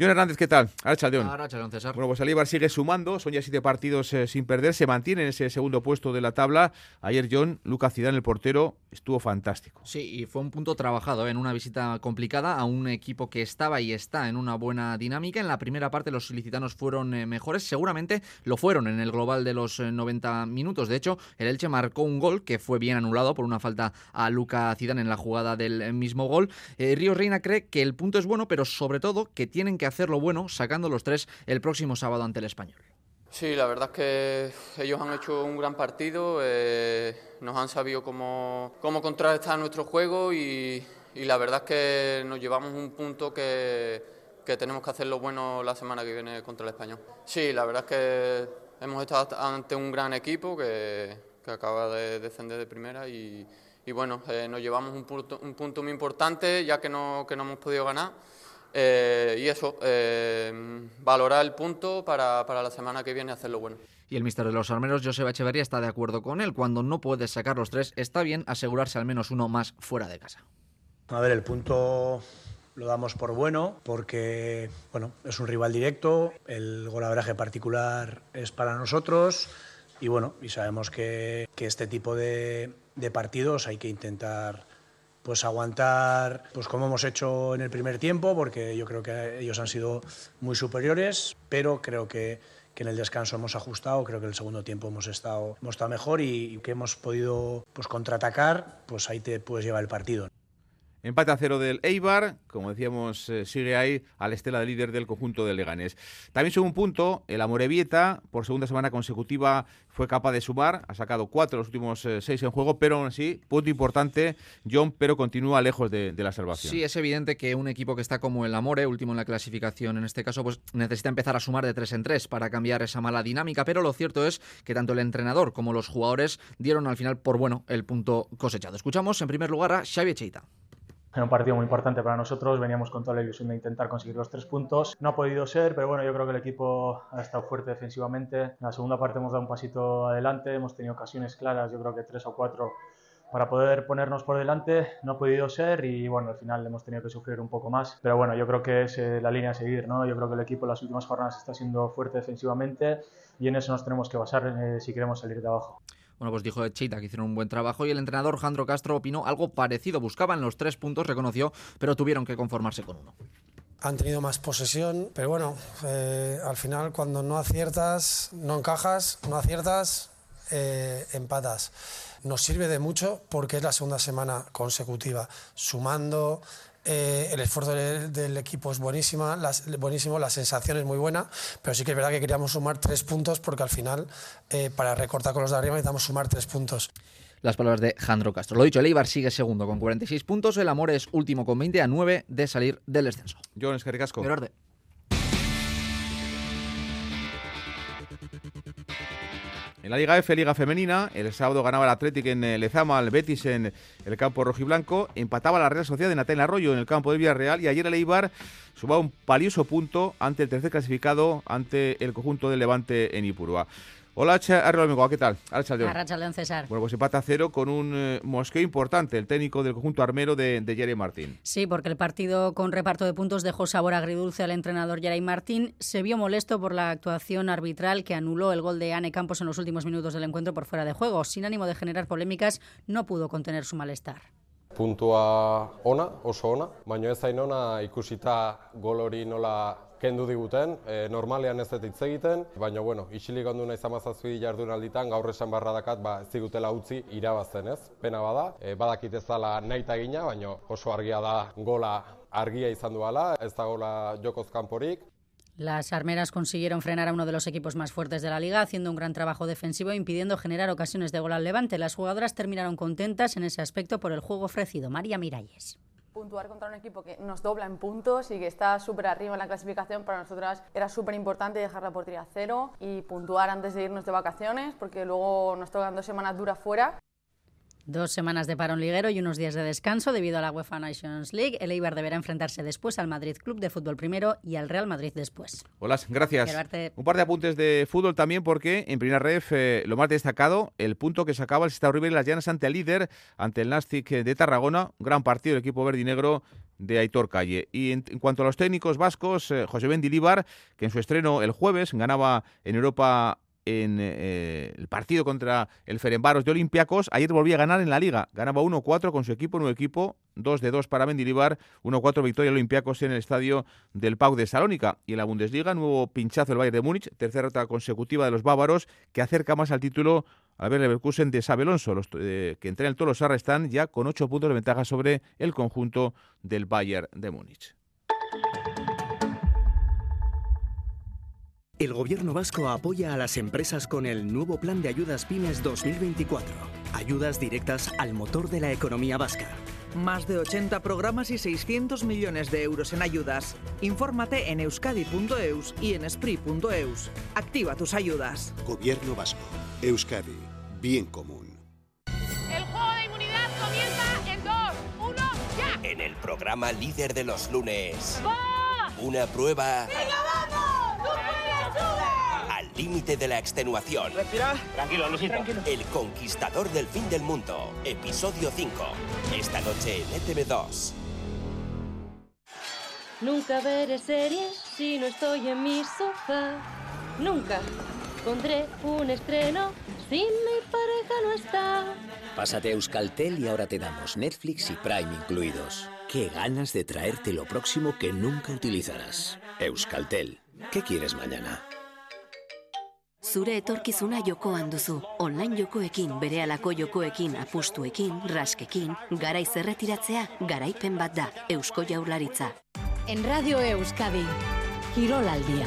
John Hernández, ¿qué tal? Archaldeón. Arrachaldeón, César. Bueno, pues Alíbar sigue sumando, son ya siete partidos eh, sin perder, se mantiene en ese segundo puesto de la tabla. Ayer John, Lucas Zidane, el portero, estuvo fantástico. Sí, y fue un punto trabajado ¿eh? en una visita complicada a un equipo que estaba y está en una buena dinámica. En la primera parte los ilicitanos fueron eh, mejores, seguramente lo fueron en el global de los 90 minutos. De hecho, el Elche marcó un gol que fue bien anulado por una falta a Luca Zidane en la jugada del mismo gol. Río Reina cree que el punto es bueno, pero sobre todo que tienen que hacerlo bueno sacando los tres el próximo sábado ante el español. Sí, la verdad es que ellos han hecho un gran partido, eh, nos han sabido cómo, cómo contrarrestar nuestro juego y, y, la verdad es que nos llevamos un punto que, que tenemos que hacerlo bueno la semana que viene contra el español. Sí, la verdad es que hemos estado ante un gran equipo que, que acaba de descender de primera y, y bueno, eh, nos llevamos un punto, un punto muy importante ya que no, que no hemos podido ganar. Eh, y eso, eh, valorar el punto para, para, la semana que viene hacerlo bueno. Y el mister de los armeros, Joseba Echeverría, está de acuerdo con él. Cuando no puedes sacar los tres, está bien asegurarse al menos uno más fuera de casa. A ver, el punto lo damos por bueno porque bueno, es un rival directo, el golaveraje particular es para nosotros y bueno, y sabemos que, que este tipo de, de partidos hay que intentar pues aguantar pues como hemos hecho en el primer tiempo, porque yo creo que ellos han sido muy superiores, pero creo que, en el descanso hemos ajustado, creo que en el segundo tiempo hemos estado, hemos estado mejor y, y que hemos podido pues contraatacar, pues ahí te puedes llevar el partido. Empate a cero del Eibar, como decíamos, eh, sigue ahí al estela de líder del conjunto de Leganés. También un punto, el Amorebieta, por segunda semana consecutiva fue capaz de sumar, ha sacado cuatro los últimos eh, seis en juego, pero aún así, punto importante, John, pero continúa lejos de, de, la salvación. Sí, es evidente que un equipo que está como el Amore, último en la clasificación en este caso, pues necesita empezar a sumar de tres en tres para cambiar esa mala dinámica, pero lo cierto es que tanto el entrenador como los jugadores dieron al final por bueno el punto cosechado. Escuchamos en primer lugar a Xavi Cheita. Era un partido muy importante para nosotros, veníamos con toda la ilusión de intentar conseguir los tres puntos. No ha podido ser, pero bueno, yo creo que el equipo ha estado fuerte defensivamente. En la segunda parte hemos dado un pasito adelante, hemos tenido ocasiones claras, yo creo que tres o cuatro para poder ponernos por delante. No ha podido ser y bueno, al final hemos tenido que sufrir un poco más. Pero bueno, yo creo que es eh, la línea a seguir, ¿no? Yo creo que el equipo en las últimas jornadas está siendo fuerte defensivamente y en eso nos tenemos que basar eh, si queremos salir de abajo. Bueno, pues dijo Cheita que hicieron un buen trabajo y el entrenador Jandro Castro opinó algo parecido. Buscaban los tres puntos, reconoció, pero tuvieron que conformarse con uno. Han tenido más posesión, pero bueno, eh, al final cuando no aciertas, no encajas, no aciertas, eh, empatas. Nos sirve de mucho porque es la segunda semana consecutiva, sumando, eh, el esfuerzo del, del, equipo es buenísima, las, buenísimo, la sensación es muy buena, pero sí que es verdad que queríamos sumar tres puntos porque al final, eh, para recortar con los de arriba, necesitamos sumar tres puntos. Las palabras de Jandro Castro. Lo dicho, el Eibar sigue segundo con 46 puntos, el Amor es último con 20 a 9 de salir del descenso. John Escaricasco. En la Liga F, Liga Femenina, el sábado ganaba el Athletic en Lezama, al Betis en el campo rojiblanco, empataba la Real Sociedad de Natal Arroyo en el campo de Villarreal y ayer el Eibar sumaba un valioso punto ante el tercer clasificado ante el conjunto del Levante en Ipurúa. Hola, Arroyo ¿qué tal? Arrachaldeón César. Bueno, pues empate a cero con un eh, mosqueo importante, el técnico del conjunto armero de, de Jerry Martín. Sí, porque el partido con reparto de puntos dejó sabor agridulce al entrenador Jerry Martín. Se vio molesto por la actuación arbitral que anuló el gol de Anne Campos en los últimos minutos del encuentro por fuera de juego. Sin ánimo de generar polémicas, no pudo contener su malestar. Puntua ona, oso ona, baina ez zain ona ikusita gol hori nola kendu diguten, e, normalean ez hitz egiten, baina bueno, isilik ondu nahi zamazazui jardunalditan, gaur esan barra dakat, ba, ez digutela utzi irabazten ez, pena bada, e, badakit ez dala nahi gina, baina oso argia da gola argia izan duala, ez da gola jokoz kanporik, Las armeras consiguieron frenar a uno de los equipos más fuertes de la liga, haciendo un gran trabajo defensivo, impidiendo generar ocasiones de gol al levante. Las jugadoras terminaron contentas en ese aspecto por el juego ofrecido. María Miralles puntuar contra un equipo que nos dobla en puntos y que está súper arriba en la clasificación, para nosotras era súper importante dejar la portería a cero y puntuar antes de irnos de vacaciones, porque luego nos tocan dos semanas duras fuera. Dos semanas de parón liguero y unos días de descanso debido a la UEFA Nations League. El Eibar deberá enfrentarse después al Madrid Club de Fútbol primero y al Real Madrid después. Hola, gracias. Un par de apuntes de fútbol también porque en primera ref eh, lo más destacado, el punto que sacaba el Sestao River y las Llanas ante el líder, ante el Nastic de Tarragona. Un gran partido del equipo verde y negro de Aitor Calle. Y en, cuanto a los técnicos vascos, eh, José Bendilíbar, que en su estreno el jueves ganaba en Europa en eh, el partido contra el Ferenbaros de Olympiacos. Ayer volvía a ganar en la Liga. Ganaba 1-4 con su equipo, un equipo, 2 de 2 para Mendilibar, 1-4 victoria Olympiacos en el estadio del Pau de Salónica. Y en la Bundesliga, nuevo pinchazo del Bayern de Múnich, tercera rota consecutiva de los bávaros, que acerca más al título al ver Leverkusen de Sabelonso, los, eh, que entrenan todos los Sarra están ya con 8 puntos de ventaja sobre el conjunto del Bayern de Múnich. El gobierno vasco apoya a las empresas con el nuevo Plan de Ayudas Pymes 2024. Ayudas directas al motor de la economía vasca. Más de 80 programas y 600 millones de euros en ayudas. Infórmate en euskadi.eus y en espri.eus. Activa tus ayudas. Gobierno vasco. Euskadi. Bien común. El juego de inmunidad comienza en 2, 1, ya. En el programa líder de los lunes. Una prueba. Al límite de la extenuación. Respira. Tranquilo, Luisito. Tranquilo. El conquistador del fin del mundo. Episodio 5. Esta noche en ETV2. Nunca veré series si no estoy en mi sofá. Nunca pondré un estreno si mi pareja no está. Pásate a Euskaltel y ahora te damos Netflix y Prime incluidos. Qué ganas de traerte lo próximo que nunca utilizarás. Euskaltel. ¿Qué quieres mañana? Zure etorkizuna jokoan duzu. Online jokoekin, berehalako jokoekin, apustuekin, raskekin, garai zerretiratzea, garaipen bat da. Eusko Jaurlaritza. En Radio Euskadi, Quirol al día.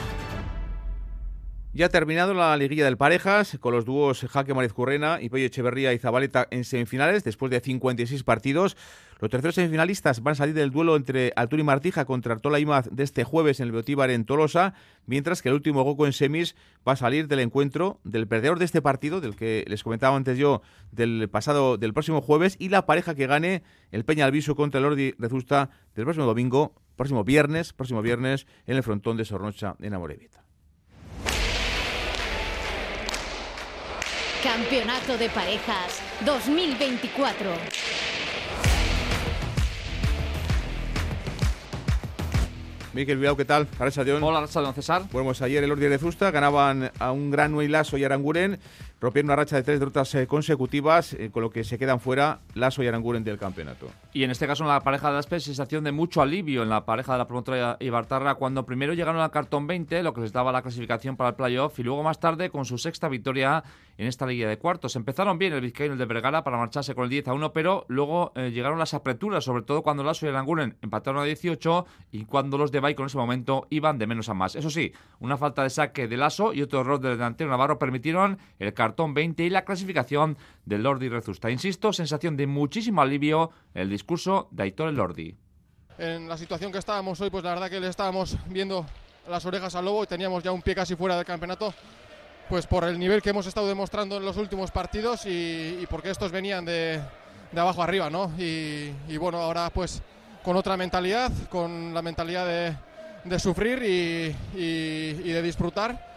Ya ha terminado la liguilla del Parejas con los dúos Jaque Mariz Currena y Pello Echeverría y Zabaleta en semifinales después de 56 partidos. Los terceros semifinalistas van a salir del duelo entre Arturo y Martija contra Artola y Maz de este jueves en el Beotíbar en Tolosa, mientras que el último Goco en semis va a salir del encuentro del perdedor de este partido, del que les comentaba antes yo, del pasado del próximo jueves, y la pareja que gane el Peña Alviso contra el Ordi Rezusta del próximo domingo, próximo viernes, próximo viernes en el frontón de Sornocha en Amorevita. Campeonato de Parejas 2024. Miquel Bilbao, ¿qué tal? Hola, don César. Bueno, pues ayer el Ordi de Zusta ganaban a un gran Lasso y Aranguren rompieron una racha de tres derrotas eh, consecutivas, eh, con lo que se quedan fuera Lasso y Aranguren del campeonato. Y en este caso en la pareja de Aspe, sensación de mucho alivio en la pareja de la promotora Ibartarra cuando primero llegaron al cartón 20, lo que les daba la clasificación para el playoff, y luego más tarde con su sexta victoria en esta liga de cuartos. Empezaron bien el Vizcaíno de Vergara para marcharse con el 10 a 1, pero luego eh, llegaron las apreturas, sobre todo cuando Lasso y Aranguren empataron a 18 y cuando los de Baiko en ese momento iban de menos a más. Eso sí, una falta de saque de Lasso y otro error del delantero Navarro permitieron el cartón 20 y la clasificación del Lordi Rezusta. Insisto, sensación de muchísimo alivio el discurso de Aitor Lordi. En la situación que estábamos hoy, pues la verdad que le estábamos viendo las orejas al lobo y teníamos ya un pie casi fuera del campeonato, pues por el nivel que hemos estado demostrando en los últimos partidos y, porque estos venían de, abajo arriba, ¿no? Y, bueno, ahora pues con otra mentalidad, con la mentalidad de, sufrir y de disfrutar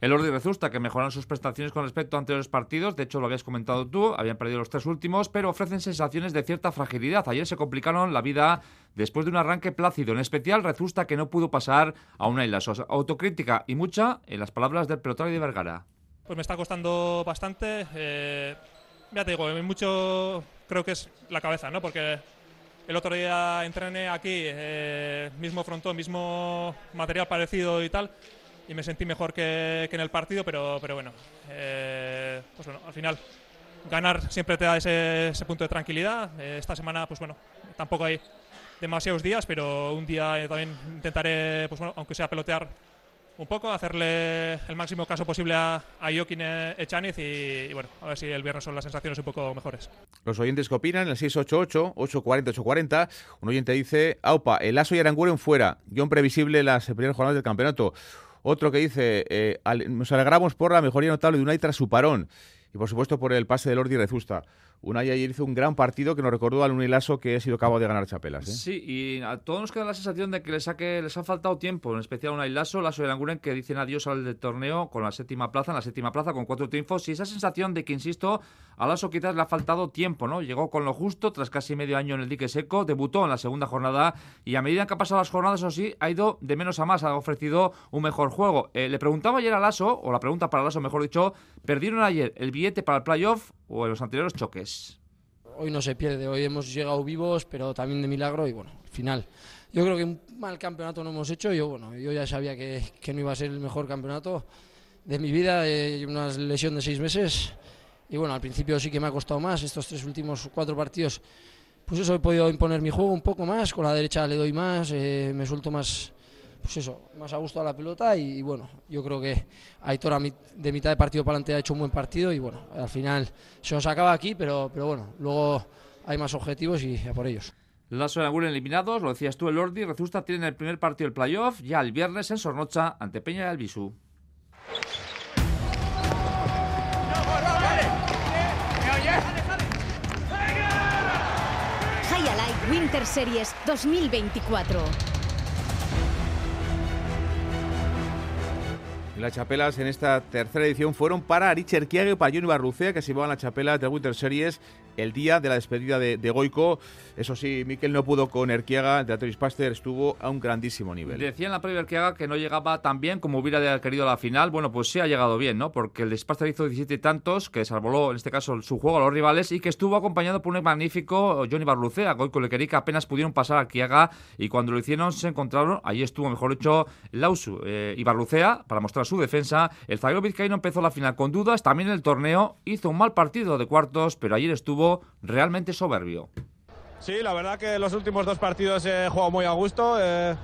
el Ordi Rezusta, que mejoraron sus prestaciones con respecto a anteriores partidos, de hecho lo habías comentado tú, habían perdido los tres últimos, pero ofrecen sensaciones de cierta fragilidad. Ayer se complicaron la vida después de un arranque plácido, en especial Rezusta que no pudo pasar a una isla. Autocrítica y mucha en las palabras del pelotari de Vergara. Pues me está costando bastante. Eh, ya te digo, mucho creo que es la cabeza, ¿no? Porque el otro día entrené aquí, eh, mismo frontón, mismo material parecido y tal, y me sentí mejor que, en el partido, pero, pero bueno, eh, pues bueno, al final ganar siempre te da ese, punto de tranquilidad. Eh, esta semana, pues bueno, tampoco hay demasiados días, pero un día también intentaré, pues bueno, aunque sea pelotear un poco, hacerle el máximo caso posible a, a Joaquín Echaniz y, bueno, a ver si el viernes son las sensaciones un poco mejores. Los oyentes que opinan, el 688-840-840, un oyente dice, Aupa, el Aso y Aranguren fuera, guion previsible las primeras jornadas del campeonato. Otro que dice, eh, nos alegramos por la mejoría notable de Unai tras su parón y por supuesto por el pase de Lordi Rezusta. Unai ayer hizo un gran partido que nos recordó al Unilaso que ha sido cabo de ganar Chapelas. ¿eh? Sí, y a todos nos queda la sensación de que les, saque, les ha faltado tiempo, en especial a Unai Lasso, Lasso y Languren, que dicen adiós al torneo con la séptima plaza, en la séptima plaza con cuatro triunfos. Y esa sensación de que, insisto, a Lasso quizás le ha faltado tiempo, ¿no? Llegó con lo justo tras casi medio año en el dique seco, debutó en la segunda jornada y a medida que ha pasado las jornadas, eso sí, ha ido de menos a más, ha ofrecido un mejor juego. Eh, le preguntaba ayer a Lasso, o la pregunta para Lasso, mejor dicho, ¿perdieron ayer el billete para el playoff o en los anteriores choques? hoy no se pierde, hoy hemos llegado vivos, pero también de milagro y bueno, al final. Yo creo que un mal campeonato no hemos hecho, yo bueno, yo ya sabía que, que no iba a ser el mejor campeonato de mi vida, eh, una lesión de seis meses. Y bueno, al principio sí que me ha costado más, estos tres últimos cuatro partidos, pues eso he podido imponer mi juego un poco más, con la derecha le doy más, eh, me suelto más pues eso, más a gusto a la pelota y, bueno, yo creo que Aitor de mitad de partido para adelante ha hecho un buen partido y bueno, al final se nos acaba aquí, pero, pero bueno, luego hay más objetivos y a por ellos. Lasso y Angulo eliminados, lo decías tú, el Lordi, Rezusta tiene el primer partido del playoff ya el viernes en Sornocha ante Peña y Albisu. High Winter Series 2024. Las chapelas en esta tercera edición fueron para Richard Kiage y para Johnny Barrucea, que se iban las chapelas de Winter Series el día de la despedida de, Goico. Eso sí, Miquel no pudo con Erquiaga, el Teatro Pasteur estuvo a un grandísimo nivel. Decía en la previa Erquiaga que no llegaba tan bien como hubiera querido la final. Bueno, pues sí ha llegado bien, ¿no? Porque el Pasteur hizo 17 tantos, que salvó en este caso su juego a los rivales y que estuvo acompañado por un magnífico Johnny Barlucea. Goico le quería que apenas pudieron pasar a Erquiaga y cuando lo hicieron se encontraron, ahí estuvo mejor hecho Lausu eh, y Barlucea para mostrar su defensa. El zaguero vizcaíno empezó la final con dudas, también el torneo hizo un mal partido de cuartos, pero ayer estuvo realmente soberbio. Sí, la verdad que los últimos dos partidos he jugado muy a gusto. Eh,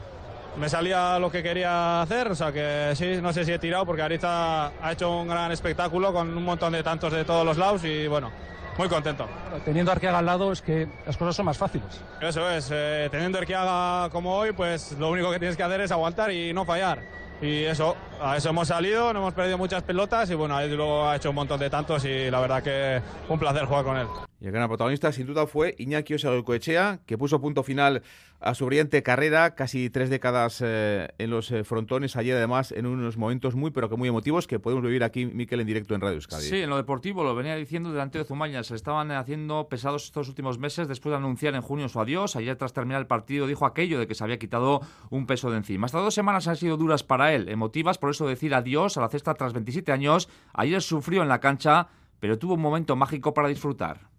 me salía lo que quería hacer, o sea que sí, no sé si he tirado porque ahorita ha hecho un gran espectáculo con un montón de tantos de todos los lados y bueno, muy contento. Teniendo a Arqueaga al lado es que las cosas son más fáciles. Eso es, eh, teniendo Arqueaga como hoy, pues lo único que tienes que hacer es aguantar y no fallar. Y eso, a eso hemos salido, no hemos perdido muchas pelotas y bueno, ahí luego ha hecho un montón de tantos y la verdad que un placer jugar con él. Y el gran protagonista sin duda fue Iñaki Osagoicoechea, que puso punto final a su brillante carrera, casi tres décadas eh, en los eh, frontones, ayer además en unos momentos muy pero que muy emotivos que podemos vivir aquí, Miquel, en directo en Radio Euskadi. Sí, en lo deportivo, lo venía diciendo delante de Zumaña, se estaban haciendo pesados estos últimos meses después de anunciar en junio su adiós, ayer tras terminar el partido dijo aquello de que se había quitado un peso de encima. Estas dos semanas han sido duras para él, emotivas, por eso decir adiós a la cesta tras 27 años, ayer sufrió en la cancha, pero tuvo un momento mágico para disfrutar.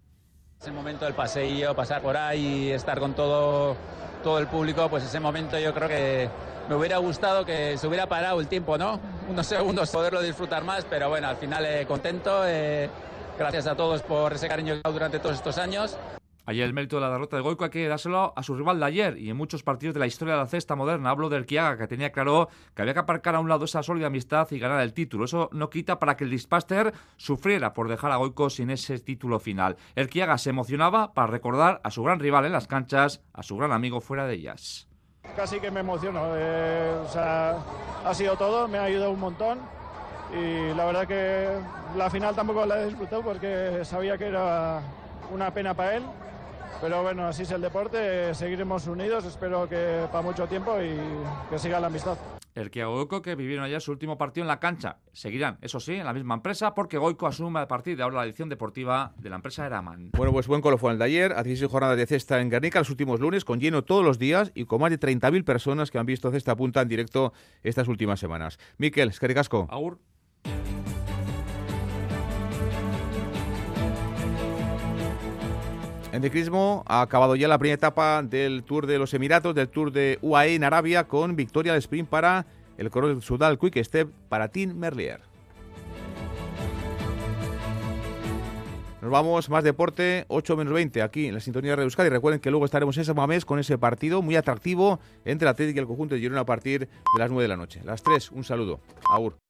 Ese momento del paseillo, pasar por ahí estar con todo, todo el público, pues ese momento yo creo que me hubiera gustado que se hubiera parado el tiempo, ¿no? Unos segundos, poderlo disfrutar más, pero bueno, al final eh, contento. Eh, gracias a todos por ese cariño durante todos estos años. Ayer el mérito de la derrota de Goico hay que dárselo a su rival de ayer y en muchos partidos de la historia de la cesta moderna. Hablo del Kiaga, que tenía claro que había que aparcar a un lado esa sólida amistad y ganar el título. Eso no quita para que el Dispaster sufriera por dejar a Goico sin ese título final. El Kiaga se emocionaba para recordar a su gran rival en las canchas, a su gran amigo fuera de ellas. Casi que me emociono. Eh, o sea, ha sido todo, me ha ayudado un montón y la verdad que la final tampoco la he disfrutado porque sabía que era una pena para él pero bueno, así es el deporte, seguiremos unidos, espero que para mucho tiempo y que siga la amistad. El que Goico que vivieron ayer su último partido en la cancha. Seguirán, eso sí, en la misma empresa, porque Goico asume a partir de ahora la edición deportiva de la empresa Eraman. Bueno, pues buen colofón el de ayer, a 16 jornadas de cesta en Guernica los últimos lunes, con lleno todos los días y con más de 30.000 personas que han visto cesta punta en directo estas últimas semanas. Miquel, es Agur. En ciclismo ha acabado ya la primera etapa del Tour de los Emiratos, del Tour de UAE en Arabia, con victoria de sprint para el Corol Sudal Quick Step para Tim Merlier. Nos vamos, más deporte, 8 menos 20 aquí en la sintonía de Euskadi. Recuerden que luego estaremos en Samamés con ese partido muy atractivo entre Atlético y el conjunto de Girona a partir de las 9 de la noche. Las 3, un saludo. Aur.